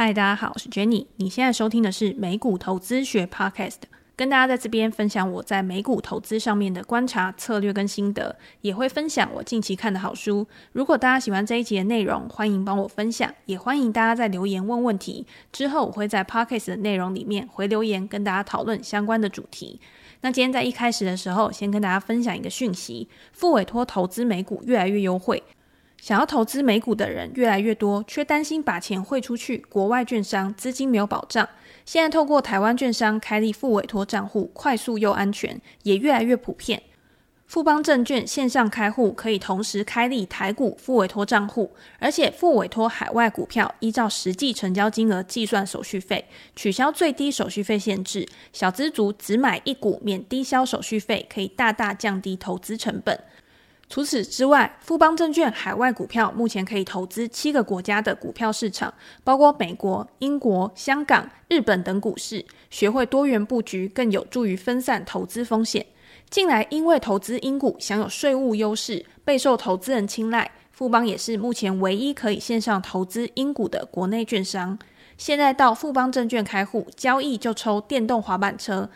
嗨，大家好，我是 Jenny。你现在收听的是美股投资学 Podcast，跟大家在这边分享我在美股投资上面的观察、策略跟心得，也会分享我近期看的好书。如果大家喜欢这一集的内容，欢迎帮我分享，也欢迎大家在留言问问题。之后我会在 Podcast 的内容里面回留言，跟大家讨论相关的主题。那今天在一开始的时候，先跟大家分享一个讯息：复委托投资美股越来越优惠。想要投资美股的人越来越多，却担心把钱汇出去，国外券商资金没有保障。现在透过台湾券商开立副委托账户，快速又安全，也越来越普遍。富邦证券线上开户可以同时开立台股副委托账户，而且副委托海外股票依照实际成交金额计算手续费，取消最低手续费限制。小资族只买一股免低消手续费，可以大大降低投资成本。除此之外，富邦证券海外股票目前可以投资七个国家的股票市场，包括美国、英国、香港、日本等股市。学会多元布局，更有助于分散投资风险。近来因为投资英股享有税务优势，备受投资人青睐。富邦也是目前唯一可以线上投资英股的国内券商。现在到富邦证券开户交易就抽电动滑板车。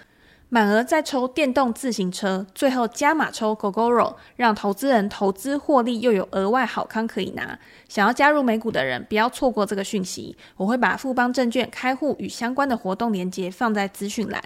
满额再抽电动自行车，最后加码抽 Gogoro，让投资人投资获利又有额外好康可以拿。想要加入美股的人，不要错过这个讯息。我会把富邦证券开户与相关的活动链接放在资讯栏。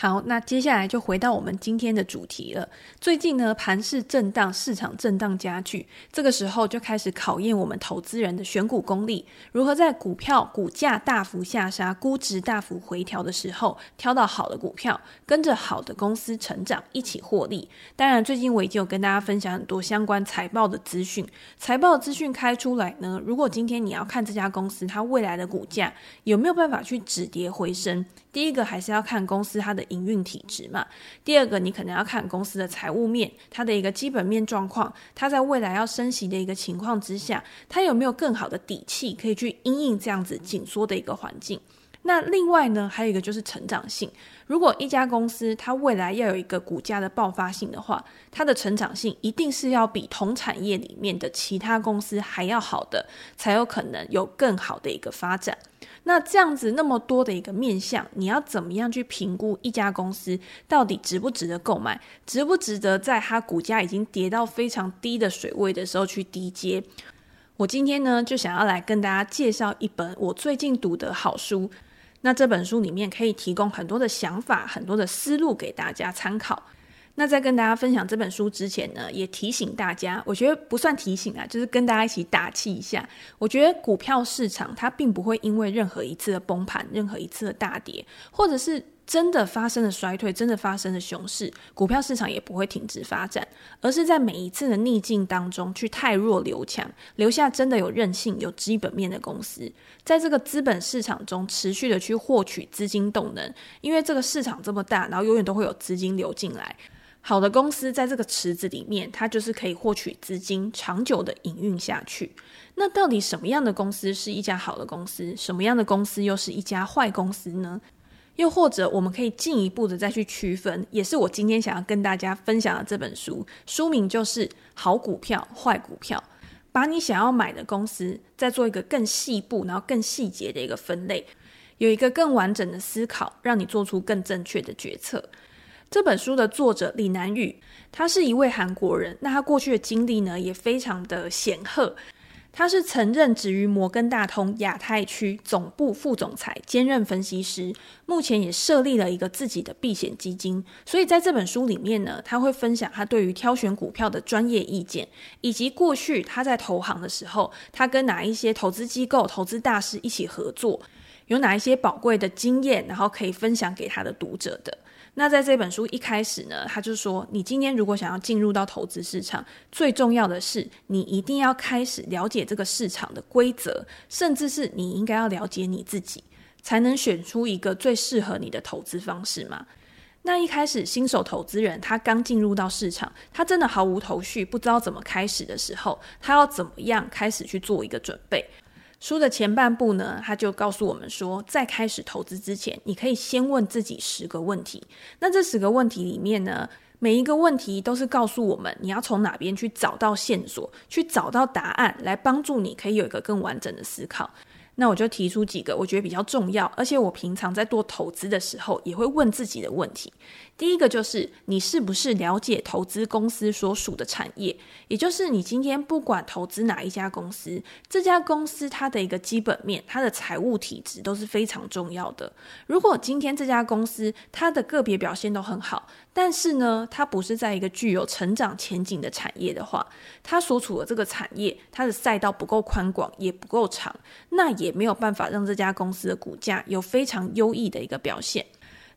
好，那接下来就回到我们今天的主题了。最近呢，盘势震荡，市场震荡加剧，这个时候就开始考验我们投资人的选股功力，如何在股票股价大幅下杀、估值大幅回调的时候，挑到好的股票，跟着好的公司成长，一起获利。当然，最近我已经有跟大家分享很多相关财报的资讯，财报资讯开出来呢，如果今天你要看这家公司它未来的股价有没有办法去止跌回升，第一个还是要看公司它的营运体质嘛。第二个，你可能要看公司的财务面，它的一个基本面状况，它在未来要升息的一个情况之下，它有没有更好的底气可以去因应这样子紧缩的一个环境？那另外呢，还有一个就是成长性。如果一家公司它未来要有一个股价的爆发性的话，它的成长性一定是要比同产业里面的其他公司还要好的，才有可能有更好的一个发展。那这样子那么多的一个面向，你要怎么样去评估一家公司到底值不值得购买，值不值得在它股价已经跌到非常低的水位的时候去低接？我今天呢就想要来跟大家介绍一本我最近读的好书。那这本书里面可以提供很多的想法、很多的思路给大家参考。那在跟大家分享这本书之前呢，也提醒大家，我觉得不算提醒啊，就是跟大家一起打气一下。我觉得股票市场它并不会因为任何一次的崩盘、任何一次的大跌，或者是真的发生了衰退、真的发生了熊市，股票市场也不会停止发展，而是在每一次的逆境当中去汰弱留强，留下真的有韧性、有基本面的公司，在这个资本市场中持续的去获取资金动能，因为这个市场这么大，然后永远都会有资金流进来。好的公司在这个池子里面，它就是可以获取资金，长久的营运下去。那到底什么样的公司是一家好的公司？什么样的公司又是一家坏公司呢？又或者我们可以进一步的再去区分，也是我今天想要跟大家分享的这本书，书名就是《好股票、坏股票》，把你想要买的公司再做一个更细部，然后更细节的一个分类，有一个更完整的思考，让你做出更正确的决策。这本书的作者李南宇，他是一位韩国人。那他过去的经历呢，也非常的显赫。他是曾任职于摩根大通亚太区总部副总裁，兼任分析师。目前也设立了一个自己的避险基金。所以在这本书里面呢，他会分享他对于挑选股票的专业意见，以及过去他在投行的时候，他跟哪一些投资机构、投资大师一起合作，有哪一些宝贵的经验，然后可以分享给他的读者的。那在这本书一开始呢，他就说，你今天如果想要进入到投资市场，最重要的是你一定要开始了解这个市场的规则，甚至是你应该要了解你自己，才能选出一个最适合你的投资方式嘛。那一开始新手投资人他刚进入到市场，他真的毫无头绪，不知道怎么开始的时候，他要怎么样开始去做一个准备？书的前半部呢，他就告诉我们说，在开始投资之前，你可以先问自己十个问题。那这十个问题里面呢，每一个问题都是告诉我们你要从哪边去找到线索，去找到答案，来帮助你可以有一个更完整的思考。那我就提出几个我觉得比较重要，而且我平常在做投资的时候也会问自己的问题。第一个就是你是不是了解投资公司所属的产业？也就是你今天不管投资哪一家公司，这家公司它的一个基本面、它的财务体质都是非常重要的。如果今天这家公司它的个别表现都很好，但是呢，它不是在一个具有成长前景的产业的话，它所处的这个产业它的赛道不够宽广，也不够长，那也没有办法让这家公司的股价有非常优异的一个表现。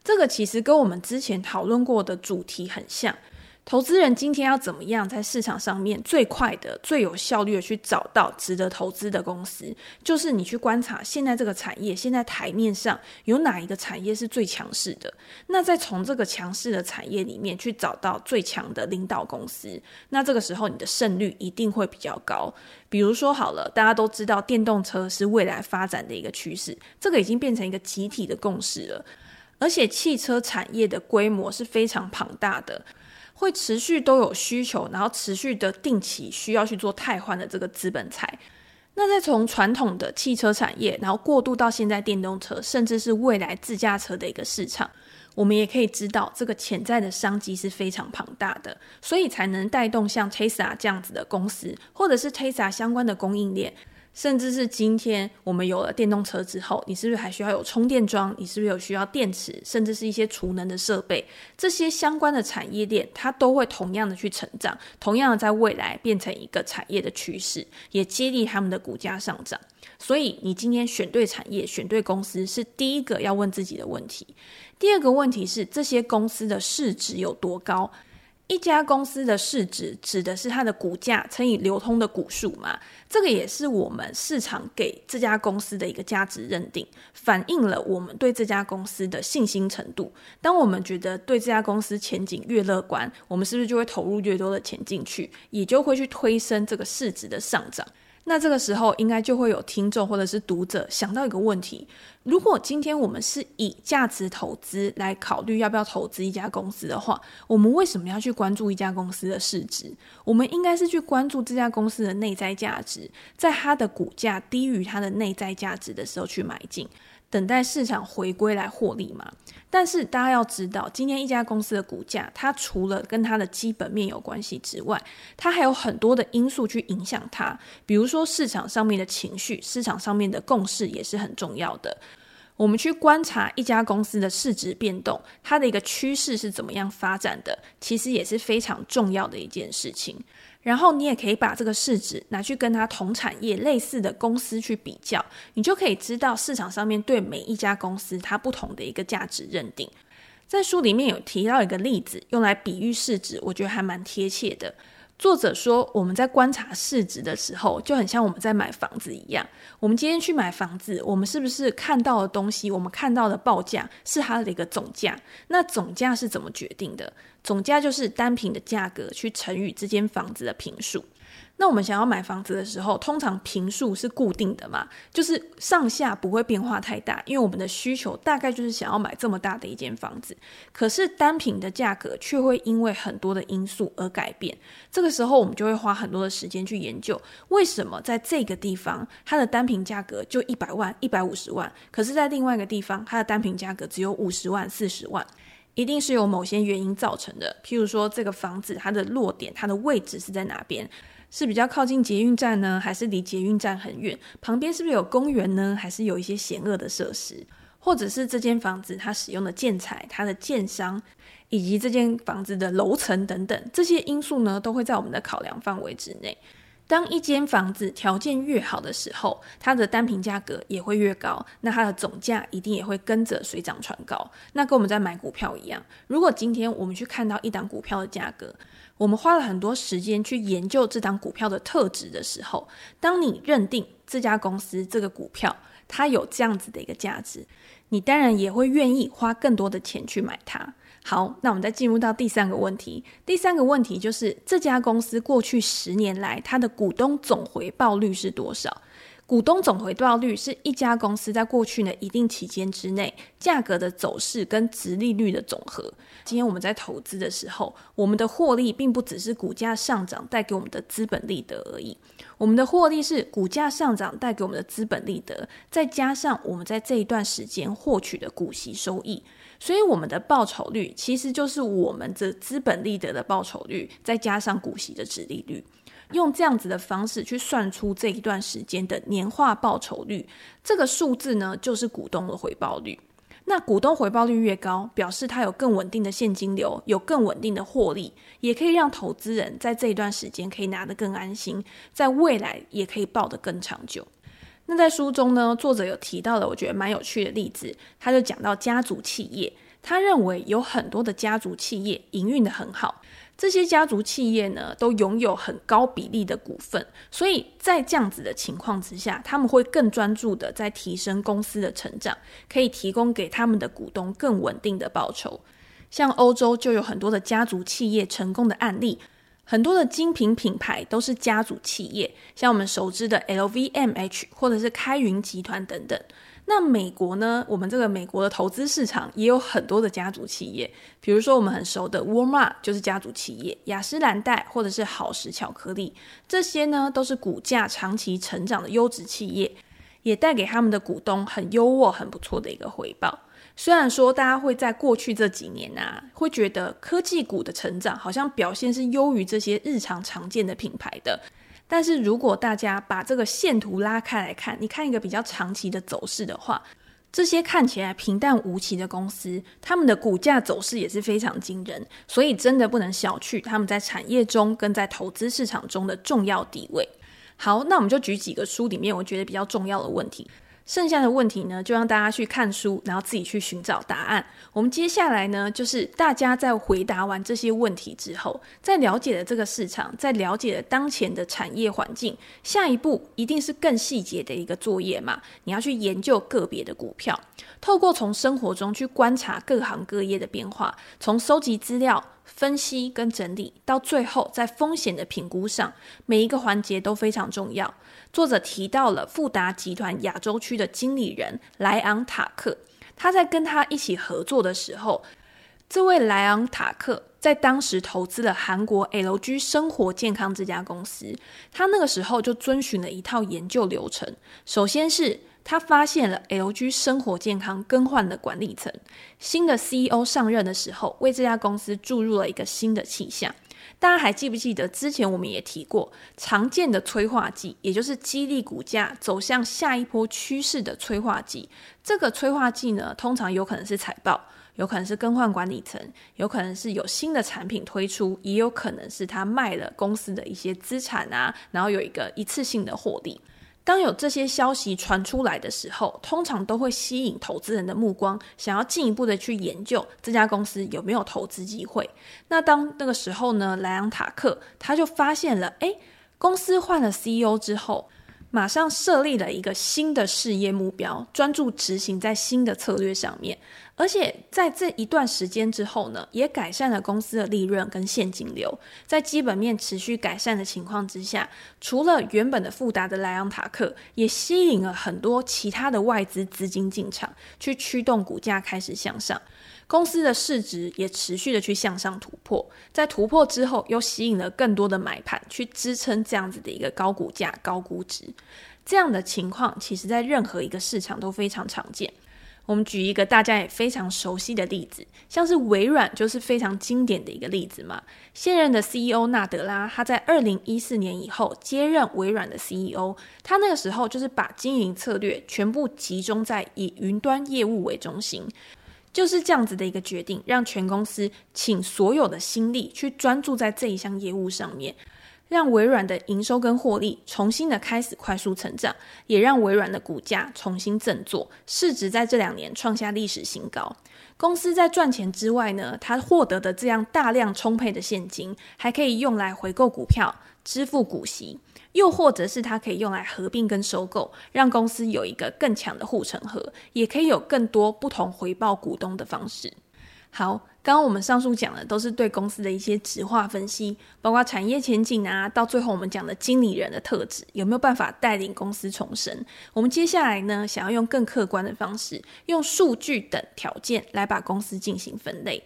这个其实跟我们之前讨论过的主题很像。投资人今天要怎么样在市场上面最快的、最有效率的去找到值得投资的公司？就是你去观察现在这个产业，现在台面上有哪一个产业是最强势的？那再从这个强势的产业里面去找到最强的领导公司，那这个时候你的胜率一定会比较高。比如说好了，大家都知道电动车是未来发展的一个趋势，这个已经变成一个集体的共识了。而且汽车产业的规模是非常庞大的，会持续都有需求，然后持续的定期需要去做汰换的这个资本财。那再从传统的汽车产业，然后过渡到现在电动车，甚至是未来自驾车的一个市场，我们也可以知道这个潜在的商机是非常庞大的，所以才能带动像 Tesla 这样子的公司，或者是 Tesla 相关的供应链。甚至是今天我们有了电动车之后，你是不是还需要有充电桩？你是不是有需要电池，甚至是一些储能的设备？这些相关的产业链，它都会同样的去成长，同样的在未来变成一个产业的趋势，也激励他们的股价上涨。所以，你今天选对产业、选对公司是第一个要问自己的问题。第二个问题是，这些公司的市值有多高？一家公司的市值指的是它的股价乘以流通的股数嘛？这个也是我们市场给这家公司的一个价值认定，反映了我们对这家公司的信心程度。当我们觉得对这家公司前景越乐观，我们是不是就会投入越多的钱进去，也就会去推升这个市值的上涨？那这个时候，应该就会有听众或者是读者想到一个问题：如果今天我们是以价值投资来考虑要不要投资一家公司的话，我们为什么要去关注一家公司的市值？我们应该是去关注这家公司的内在价值，在它的股价低于它的内在价值的时候去买进。等待市场回归来获利嘛？但是大家要知道，今天一家公司的股价，它除了跟它的基本面有关系之外，它还有很多的因素去影响它。比如说市场上面的情绪，市场上面的共识也是很重要的。我们去观察一家公司的市值变动，它的一个趋势是怎么样发展的，其实也是非常重要的一件事情。然后你也可以把这个市值拿去跟它同产业类似的公司去比较，你就可以知道市场上面对每一家公司它不同的一个价值认定。在书里面有提到一个例子，用来比喻市值，我觉得还蛮贴切的。作者说，我们在观察市值的时候，就很像我们在买房子一样。我们今天去买房子，我们是不是看到的东西，我们看到的报价是它的一个总价？那总价是怎么决定的？总价就是单品的价格去乘以这间房子的平数。那我们想要买房子的时候，通常坪数是固定的嘛，就是上下不会变化太大，因为我们的需求大概就是想要买这么大的一间房子。可是单坪的价格却会因为很多的因素而改变。这个时候，我们就会花很多的时间去研究，为什么在这个地方它的单坪价格就一百万、一百五十万，可是在另外一个地方它的单坪价格只有五十万、四十万，一定是有某些原因造成的。譬如说，这个房子它的落点、它的位置是在哪边？是比较靠近捷运站呢，还是离捷运站很远？旁边是不是有公园呢？还是有一些险恶的设施？或者是这间房子它使用的建材、它的建商，以及这间房子的楼层等等，这些因素呢，都会在我们的考量范围之内。当一间房子条件越好的时候，它的单品价格也会越高，那它的总价一定也会跟着水涨船高。那跟我们在买股票一样，如果今天我们去看到一档股票的价格，我们花了很多时间去研究这档股票的特质的时候，当你认定这家公司这个股票它有这样子的一个价值，你当然也会愿意花更多的钱去买它。好，那我们再进入到第三个问题。第三个问题就是这家公司过去十年来它的股东总回报率是多少？股东总回报率是一家公司在过去的一定期间之内价格的走势跟值利率的总和。今天我们在投资的时候，我们的获利并不只是股价上涨带给我们的资本利得而已，我们的获利是股价上涨带给我们的资本利得，再加上我们在这一段时间获取的股息收益。所以我们的报酬率其实就是我们的资本利得的报酬率，再加上股息的值利率。用这样子的方式去算出这一段时间的年化报酬率，这个数字呢，就是股东的回报率。那股东回报率越高，表示它有更稳定的现金流，有更稳定的获利，也可以让投资人在这一段时间可以拿得更安心，在未来也可以抱得更长久。那在书中呢，作者有提到了我觉得蛮有趣的例子，他就讲到家族企业，他认为有很多的家族企业营运的很好。这些家族企业呢，都拥有很高比例的股份，所以在这样子的情况之下，他们会更专注的在提升公司的成长，可以提供给他们的股东更稳定的报酬。像欧洲就有很多的家族企业成功的案例，很多的精品品牌都是家族企业，像我们熟知的 LVMH 或者是开云集团等等。那美国呢？我们这个美国的投资市场也有很多的家族企业，比如说我们很熟的沃尔玛就是家族企业，雅诗兰黛或者是好时巧克力，这些呢都是股价长期成长的优质企业，也带给他们的股东很优渥、很不错的一个回报。虽然说大家会在过去这几年啊，会觉得科技股的成长好像表现是优于这些日常常见的品牌的。但是如果大家把这个线图拉开来看，你看一个比较长期的走势的话，这些看起来平淡无奇的公司，他们的股价走势也是非常惊人，所以真的不能小觑他们在产业中跟在投资市场中的重要地位。好，那我们就举几个书里面我觉得比较重要的问题。剩下的问题呢，就让大家去看书，然后自己去寻找答案。我们接下来呢，就是大家在回答完这些问题之后，在了解了这个市场，在了解了当前的产业环境，下一步一定是更细节的一个作业嘛。你要去研究个别的股票，透过从生活中去观察各行各业的变化，从收集资料、分析跟整理，到最后在风险的评估上，每一个环节都非常重要。作者提到了富达集团亚洲区的经理人莱昂塔克，他在跟他一起合作的时候，这位莱昂塔克在当时投资了韩国 LG 生活健康这家公司，他那个时候就遵循了一套研究流程。首先是他发现了 LG 生活健康更换了管理层，新的 CEO 上任的时候，为这家公司注入了一个新的气象。大家还记不记得之前我们也提过，常见的催化剂，也就是激励股价走向下一波趋势的催化剂。这个催化剂呢，通常有可能是财报，有可能是更换管理层，有可能是有新的产品推出，也有可能是他卖了公司的一些资产啊，然后有一个一次性的获利。当有这些消息传出来的时候，通常都会吸引投资人的目光，想要进一步的去研究这家公司有没有投资机会。那当那个时候呢，莱昂塔克他就发现了，诶，公司换了 CEO 之后。马上设立了一个新的事业目标，专注执行在新的策略上面，而且在这一段时间之后呢，也改善了公司的利润跟现金流。在基本面持续改善的情况之下，除了原本的富达的莱昂塔克，也吸引了很多其他的外资资金进场，去驱动股价开始向上。公司的市值也持续的去向上突破，在突破之后，又吸引了更多的买盘去支撑这样子的一个高股价、高估值。这样的情况，其实在任何一个市场都非常常见。我们举一个大家也非常熟悉的例子，像是微软就是非常经典的一个例子嘛。现任的 CEO 纳德拉，他在二零一四年以后接任微软的 CEO，他那个时候就是把经营策略全部集中在以云端业务为中心。就是这样子的一个决定，让全公司请所有的心力去专注在这一项业务上面，让微软的营收跟获利重新的开始快速成长，也让微软的股价重新振作，市值在这两年创下历史新高。公司在赚钱之外呢，它获得的这样大量充沛的现金，还可以用来回购股票、支付股息。又或者是它可以用来合并跟收购，让公司有一个更强的护城河，也可以有更多不同回报股东的方式。好，刚刚我们上述讲的都是对公司的一些质化分析，包括产业前景啊，到最后我们讲的经理人的特质有没有办法带领公司重生？我们接下来呢，想要用更客观的方式，用数据等条件来把公司进行分类。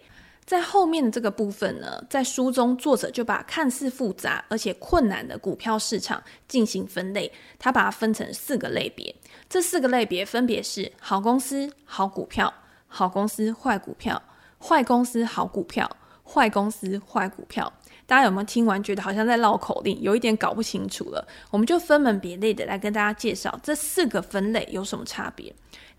在后面的这个部分呢，在书中作者就把看似复杂而且困难的股票市场进行分类，他把它分成四个类别，这四个类别分别是好公司、好股票、好公司、坏股票。坏公司好股票，坏公司坏股票，大家有没有听完觉得好像在绕口令，有一点搞不清楚了？我们就分门别类的来跟大家介绍这四个分类有什么差别。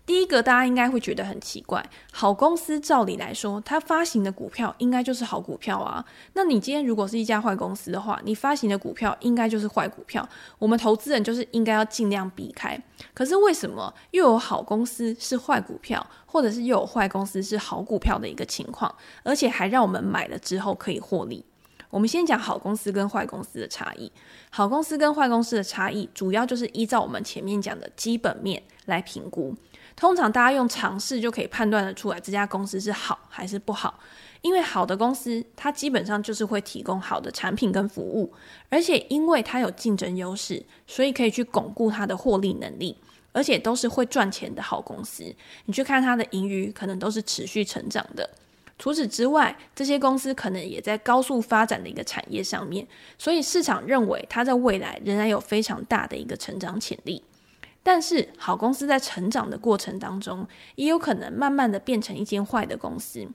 第一个，大家应该会觉得很奇怪，好公司照理来说，它发行的股票应该就是好股票啊。那你今天如果是一家坏公司的话，你发行的股票应该就是坏股票。我们投资人就是应该要尽量避开。可是为什么又有好公司是坏股票，或者是又有坏公司是好股票的一个情况，而且还让我们买了之后可以获利？我们先讲好公司跟坏公司的差异。好公司跟坏公司的差异，主要就是依照我们前面讲的基本面来评估。通常大家用尝试就可以判断得出来这家公司是好还是不好，因为好的公司它基本上就是会提供好的产品跟服务，而且因为它有竞争优势，所以可以去巩固它的获利能力，而且都是会赚钱的好公司。你去看它的盈余，可能都是持续成长的。除此之外，这些公司可能也在高速发展的一个产业上面，所以市场认为它在未来仍然有非常大的一个成长潜力。但是，好公司在成长的过程当中，也有可能慢慢的变成一间坏的公司。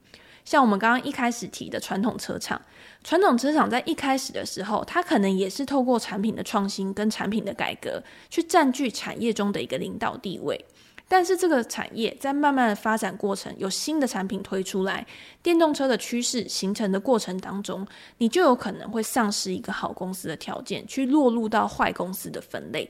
像我们刚刚一开始提的传统车厂，传统车厂在一开始的时候，它可能也是透过产品的创新跟产品的改革，去占据产业中的一个领导地位。但是，这个产业在慢慢的发展过程，有新的产品推出来，电动车的趋势形成的过程当中，你就有可能会丧失一个好公司的条件，去落入到坏公司的分类。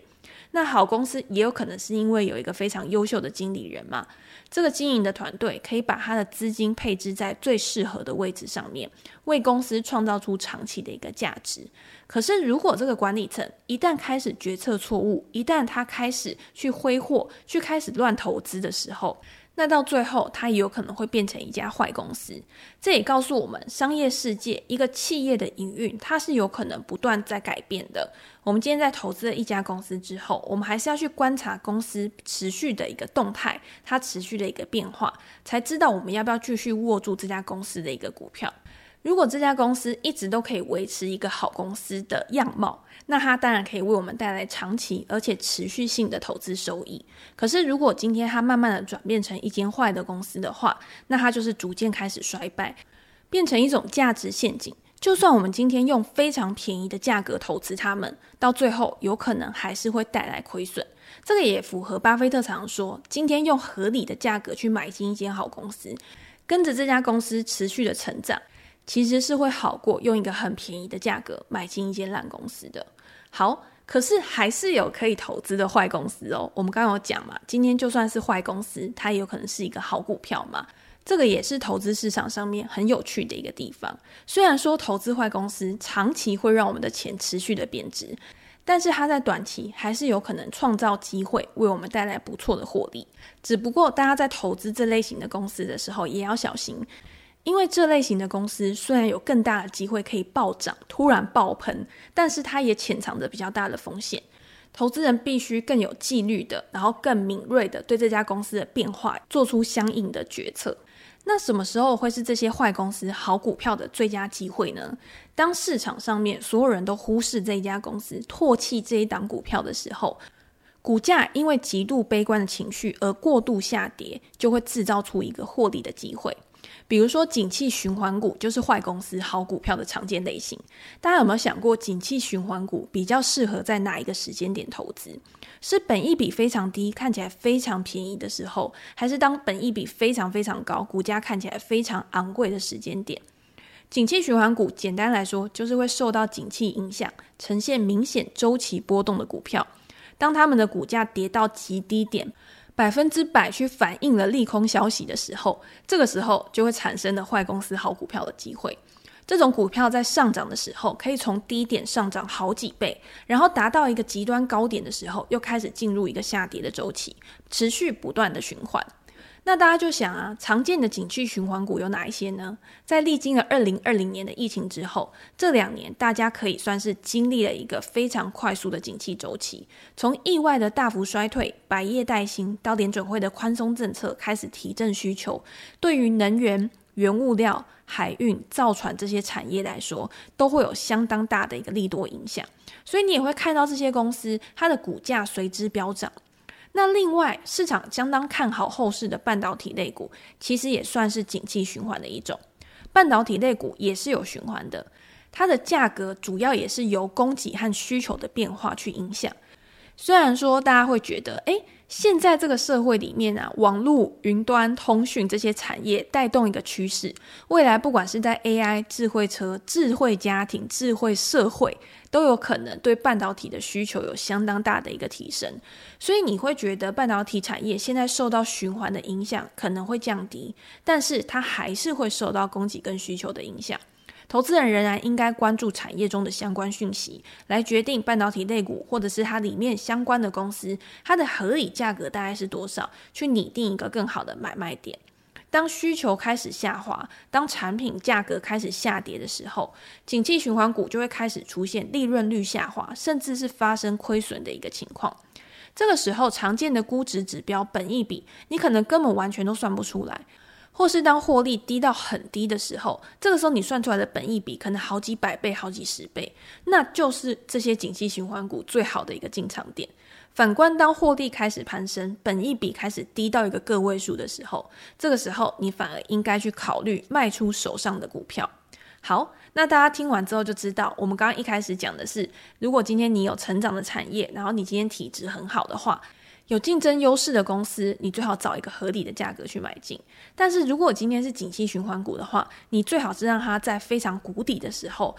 那好公司也有可能是因为有一个非常优秀的经理人嘛，这个经营的团队可以把他的资金配置在最适合的位置上面，为公司创造出长期的一个价值。可是如果这个管理层一旦开始决策错误，一旦他开始去挥霍，去开始乱投资的时候，那到最后，它也有可能会变成一家坏公司。这也告诉我们，商业世界一个企业的营运，它是有可能不断在改变的。我们今天在投资了一家公司之后，我们还是要去观察公司持续的一个动态，它持续的一个变化，才知道我们要不要继续握住这家公司的一个股票。如果这家公司一直都可以维持一个好公司的样貌，那它当然可以为我们带来长期而且持续性的投资收益。可是，如果今天它慢慢的转变成一间坏的公司的话，那它就是逐渐开始衰败，变成一种价值陷阱。就算我们今天用非常便宜的价格投资它们，到最后有可能还是会带来亏损。这个也符合巴菲特常说，今天用合理的价格去买进一间好公司，跟着这家公司持续的成长。其实是会好过用一个很便宜的价格买进一间烂公司的。好，可是还是有可以投资的坏公司哦。我们刚刚有讲嘛，今天就算是坏公司，它也有可能是一个好股票嘛。这个也是投资市场上面很有趣的一个地方。虽然说投资坏公司长期会让我们的钱持续的贬值，但是它在短期还是有可能创造机会，为我们带来不错的获利。只不过大家在投资这类型的公司的时候，也要小心。因为这类型的公司虽然有更大的机会可以暴涨、突然爆喷，但是它也潜藏着比较大的风险。投资人必须更有纪律的，然后更敏锐的对这家公司的变化做出相应的决策。那什么时候会是这些坏公司好股票的最佳机会呢？当市场上面所有人都忽视这一家公司、唾弃这一档股票的时候，股价因为极度悲观的情绪而过度下跌，就会制造出一个获利的机会。比如说，景气循环股就是坏公司好股票的常见类型。大家有没有想过，景气循环股比较适合在哪一个时间点投资？是本益比非常低、看起来非常便宜的时候，还是当本益比非常非常高、股价看起来非常昂贵的时间点？景气循环股简单来说，就是会受到景气影响，呈现明显周期波动的股票。当他们的股价跌到极低点，百分之百去反映了利空消息的时候，这个时候就会产生了坏公司好股票的机会。这种股票在上涨的时候，可以从低点上涨好几倍，然后达到一个极端高点的时候，又开始进入一个下跌的周期，持续不断的循环。那大家就想啊，常见的景气循环股有哪一些呢？在历经了二零二零年的疫情之后，这两年大家可以算是经历了一个非常快速的景气周期。从意外的大幅衰退、百业待兴，到联准会的宽松政策开始提振需求，对于能源、原物料、海运、造船这些产业来说，都会有相当大的一个利多影响。所以你也会看到这些公司它的股价随之飙涨。那另外，市场相当看好后市的半导体类股，其实也算是景气循环的一种。半导体类股也是有循环的，它的价格主要也是由供给和需求的变化去影响。虽然说大家会觉得，诶，现在这个社会里面啊，网络、云端、通讯这些产业带动一个趋势，未来不管是在 AI、智慧车、智慧家庭、智慧社会。都有可能对半导体的需求有相当大的一个提升，所以你会觉得半导体产业现在受到循环的影响可能会降低，但是它还是会受到供给跟需求的影响。投资人仍然应该关注产业中的相关讯息，来决定半导体类股或者是它里面相关的公司，它的合理价格大概是多少，去拟定一个更好的买卖点。当需求开始下滑，当产品价格开始下跌的时候，景气循环股就会开始出现利润率下滑，甚至是发生亏损的一个情况。这个时候，常见的估值指标本益比，你可能根本完全都算不出来，或是当获利低到很低的时候，这个时候你算出来的本益比可能好几百倍、好几十倍，那就是这些景气循环股最好的一个进场点。反观，当获利开始攀升，本益比开始低到一个个位数的时候，这个时候你反而应该去考虑卖出手上的股票。好，那大家听完之后就知道，我们刚刚一开始讲的是，如果今天你有成长的产业，然后你今天体质很好的话，有竞争优势的公司，你最好找一个合理的价格去买进。但是如果今天是景气循环股的话，你最好是让它在非常谷底的时候。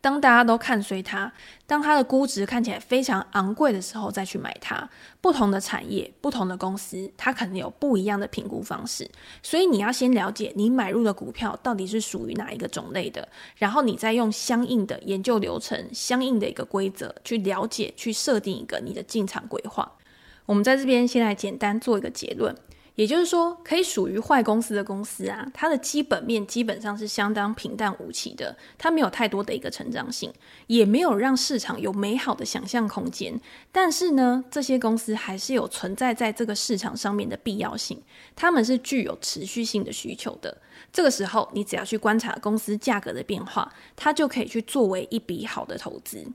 当大家都看衰它，当它的估值看起来非常昂贵的时候，再去买它。不同的产业、不同的公司，它可能有不一样的评估方式。所以你要先了解你买入的股票到底是属于哪一个种类的，然后你再用相应的研究流程、相应的一个规则去了解、去设定一个你的进场规划。我们在这边先来简单做一个结论。也就是说，可以属于坏公司的公司啊，它的基本面基本上是相当平淡无奇的，它没有太多的一个成长性，也没有让市场有美好的想象空间。但是呢，这些公司还是有存在在这个市场上面的必要性，他们是具有持续性的需求的。这个时候，你只要去观察公司价格的变化，它就可以去作为一笔好的投资。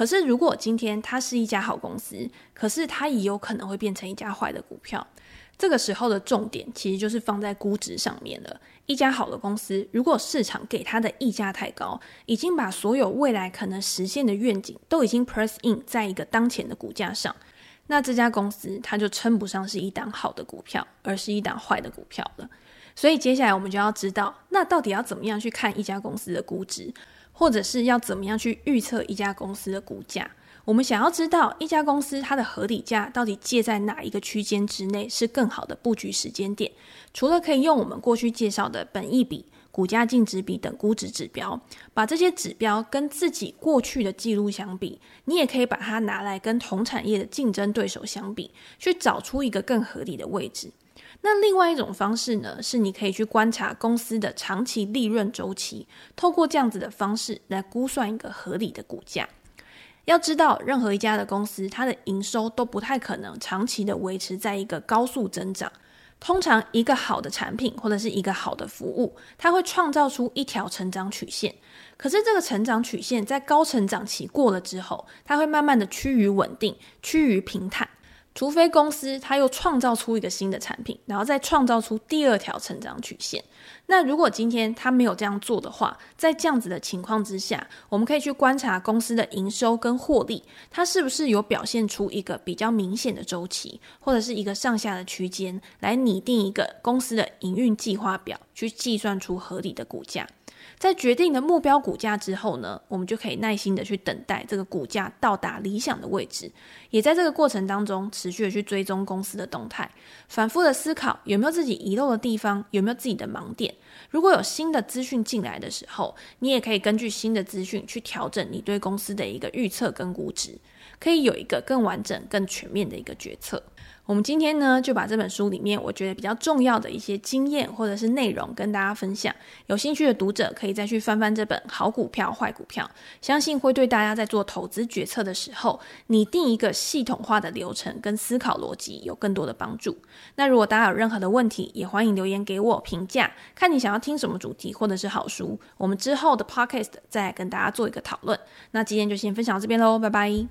可是，如果今天它是一家好公司，可是它也有可能会变成一家坏的股票。这个时候的重点其实就是放在估值上面了。一家好的公司，如果市场给它的溢价太高，已经把所有未来可能实现的愿景都已经 press in 在一个当前的股价上，那这家公司它就称不上是一档好的股票，而是一档坏的股票了。所以接下来我们就要知道，那到底要怎么样去看一家公司的估值，或者是要怎么样去预测一家公司的股价？我们想要知道一家公司它的合理价到底介在哪一个区间之内是更好的布局时间点。除了可以用我们过去介绍的本益比、股价净值比等估值指标，把这些指标跟自己过去的记录相比，你也可以把它拿来跟同产业的竞争对手相比，去找出一个更合理的位置。那另外一种方式呢，是你可以去观察公司的长期利润周期，透过这样子的方式来估算一个合理的股价。要知道，任何一家的公司，它的营收都不太可能长期的维持在一个高速增长。通常，一个好的产品或者是一个好的服务，它会创造出一条成长曲线。可是，这个成长曲线在高成长期过了之后，它会慢慢的趋于稳定，趋于平坦。除非公司它又创造出一个新的产品，然后再创造出第二条成长曲线。那如果今天它没有这样做的话，在这样子的情况之下，我们可以去观察公司的营收跟获利，它是不是有表现出一个比较明显的周期，或者是一个上下的区间，来拟定一个公司的营运计划表，去计算出合理的股价。在决定的目标股价之后呢，我们就可以耐心的去等待这个股价到达理想的位置，也在这个过程当中持续的去追踪公司的动态，反复的思考有没有自己遗漏的地方，有没有自己的盲点。如果有新的资讯进来的时候，你也可以根据新的资讯去调整你对公司的一个预测跟估值，可以有一个更完整、更全面的一个决策。我们今天呢，就把这本书里面我觉得比较重要的一些经验或者是内容跟大家分享。有兴趣的读者可以再去翻翻这本《好股票坏股票》，相信会对大家在做投资决策的时候，拟定一个系统化的流程跟思考逻辑有更多的帮助。那如果大家有任何的问题，也欢迎留言给我评价，看你想要听什么主题或者是好书，我们之后的 podcast 再跟大家做一个讨论。那今天就先分享到这边喽，拜拜。